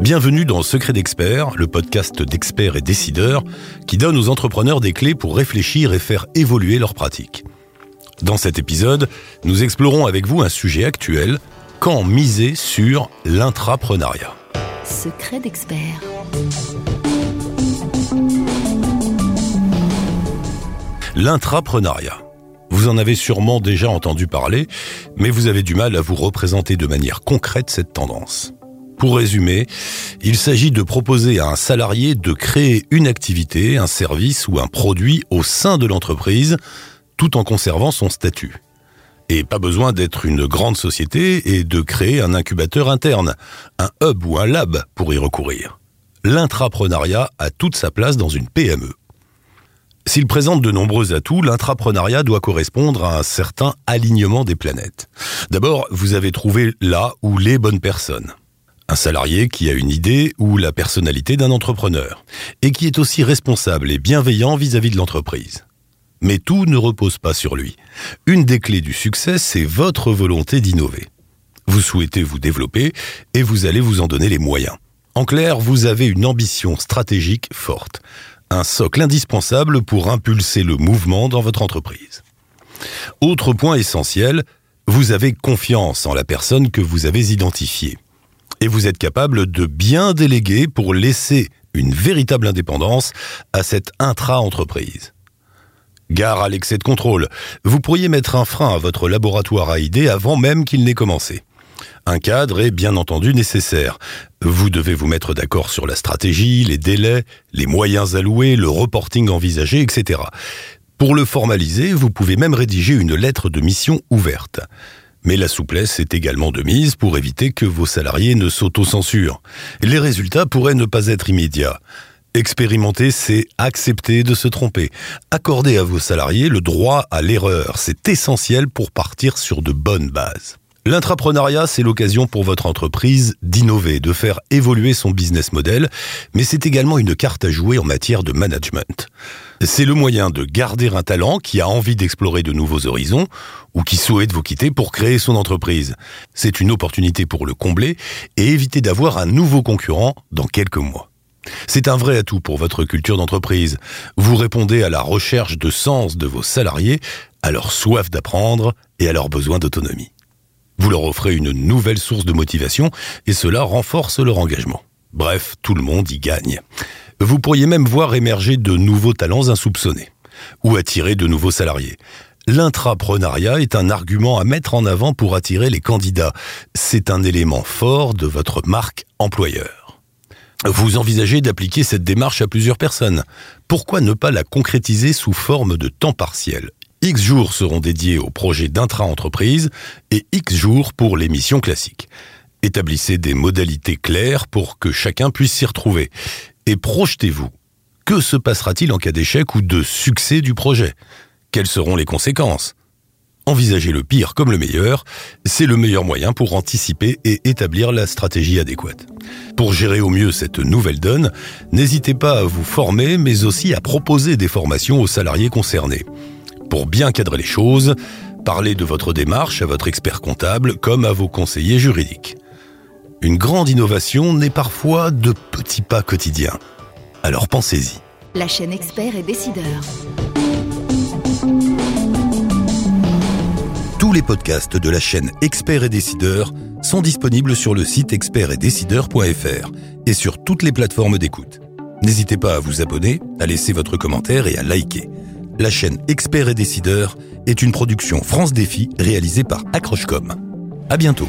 Bienvenue dans Secret d'Expert, le podcast d'experts et décideurs qui donne aux entrepreneurs des clés pour réfléchir et faire évoluer leurs pratiques. Dans cet épisode, nous explorons avec vous un sujet actuel, quand miser sur l'intrapreneuriat. Secret d'expert. L'intrapreneuriat. Vous en avez sûrement déjà entendu parler, mais vous avez du mal à vous représenter de manière concrète cette tendance. Pour résumer, il s'agit de proposer à un salarié de créer une activité, un service ou un produit au sein de l'entreprise, tout en conservant son statut. Et pas besoin d'être une grande société et de créer un incubateur interne, un hub ou un lab pour y recourir. L'intrapreneuriat a toute sa place dans une PME. S'il présente de nombreux atouts, l'intrapreneuriat doit correspondre à un certain alignement des planètes. D'abord, vous avez trouvé là où les bonnes personnes un salarié qui a une idée ou la personnalité d'un entrepreneur, et qui est aussi responsable et bienveillant vis-à-vis de l'entreprise. Mais tout ne repose pas sur lui. Une des clés du succès, c'est votre volonté d'innover. Vous souhaitez vous développer et vous allez vous en donner les moyens. En clair, vous avez une ambition stratégique forte, un socle indispensable pour impulser le mouvement dans votre entreprise. Autre point essentiel, vous avez confiance en la personne que vous avez identifiée et vous êtes capable de bien déléguer pour laisser une véritable indépendance à cette intra-entreprise. Gare à l'excès de contrôle, vous pourriez mettre un frein à votre laboratoire à idées avant même qu'il n'ait commencé. Un cadre est bien entendu nécessaire. Vous devez vous mettre d'accord sur la stratégie, les délais, les moyens alloués, le reporting envisagé, etc. Pour le formaliser, vous pouvez même rédiger une lettre de mission ouverte. Mais la souplesse est également de mise pour éviter que vos salariés ne s'autocensurent. Les résultats pourraient ne pas être immédiats. Expérimenter, c'est accepter de se tromper. Accorder à vos salariés le droit à l'erreur, c'est essentiel pour partir sur de bonnes bases. L'intrapreneuriat, c'est l'occasion pour votre entreprise d'innover, de faire évoluer son business model, mais c'est également une carte à jouer en matière de management. C'est le moyen de garder un talent qui a envie d'explorer de nouveaux horizons ou qui souhaite vous quitter pour créer son entreprise. C'est une opportunité pour le combler et éviter d'avoir un nouveau concurrent dans quelques mois. C'est un vrai atout pour votre culture d'entreprise. Vous répondez à la recherche de sens de vos salariés, à leur soif d'apprendre et à leurs besoins d'autonomie. Vous leur offrez une nouvelle source de motivation et cela renforce leur engagement. Bref, tout le monde y gagne. Vous pourriez même voir émerger de nouveaux talents insoupçonnés ou attirer de nouveaux salariés. L'intrapreneuriat est un argument à mettre en avant pour attirer les candidats. C'est un élément fort de votre marque employeur. Vous envisagez d'appliquer cette démarche à plusieurs personnes. Pourquoi ne pas la concrétiser sous forme de temps partiel? X jours seront dédiés au projet d'intra-entreprise et X jours pour les missions classiques. Établissez des modalités claires pour que chacun puisse s'y retrouver. Et projetez-vous. Que se passera-t-il en cas d'échec ou de succès du projet? Quelles seront les conséquences? Envisager le pire comme le meilleur, c'est le meilleur moyen pour anticiper et établir la stratégie adéquate. Pour gérer au mieux cette nouvelle donne, n'hésitez pas à vous former, mais aussi à proposer des formations aux salariés concernés. Pour bien cadrer les choses, parlez de votre démarche à votre expert comptable comme à vos conseillers juridiques. Une grande innovation naît parfois de petits pas quotidiens. Alors pensez-y. La chaîne expert et décideur. Tous les podcasts de la chaîne Expert et Décideur sont disponibles sur le site expertetdecideur.fr et sur toutes les plateformes d'écoute. N'hésitez pas à vous abonner, à laisser votre commentaire et à liker. La chaîne Experts et décideurs est une production France Défi réalisée par Accrochecom. À bientôt.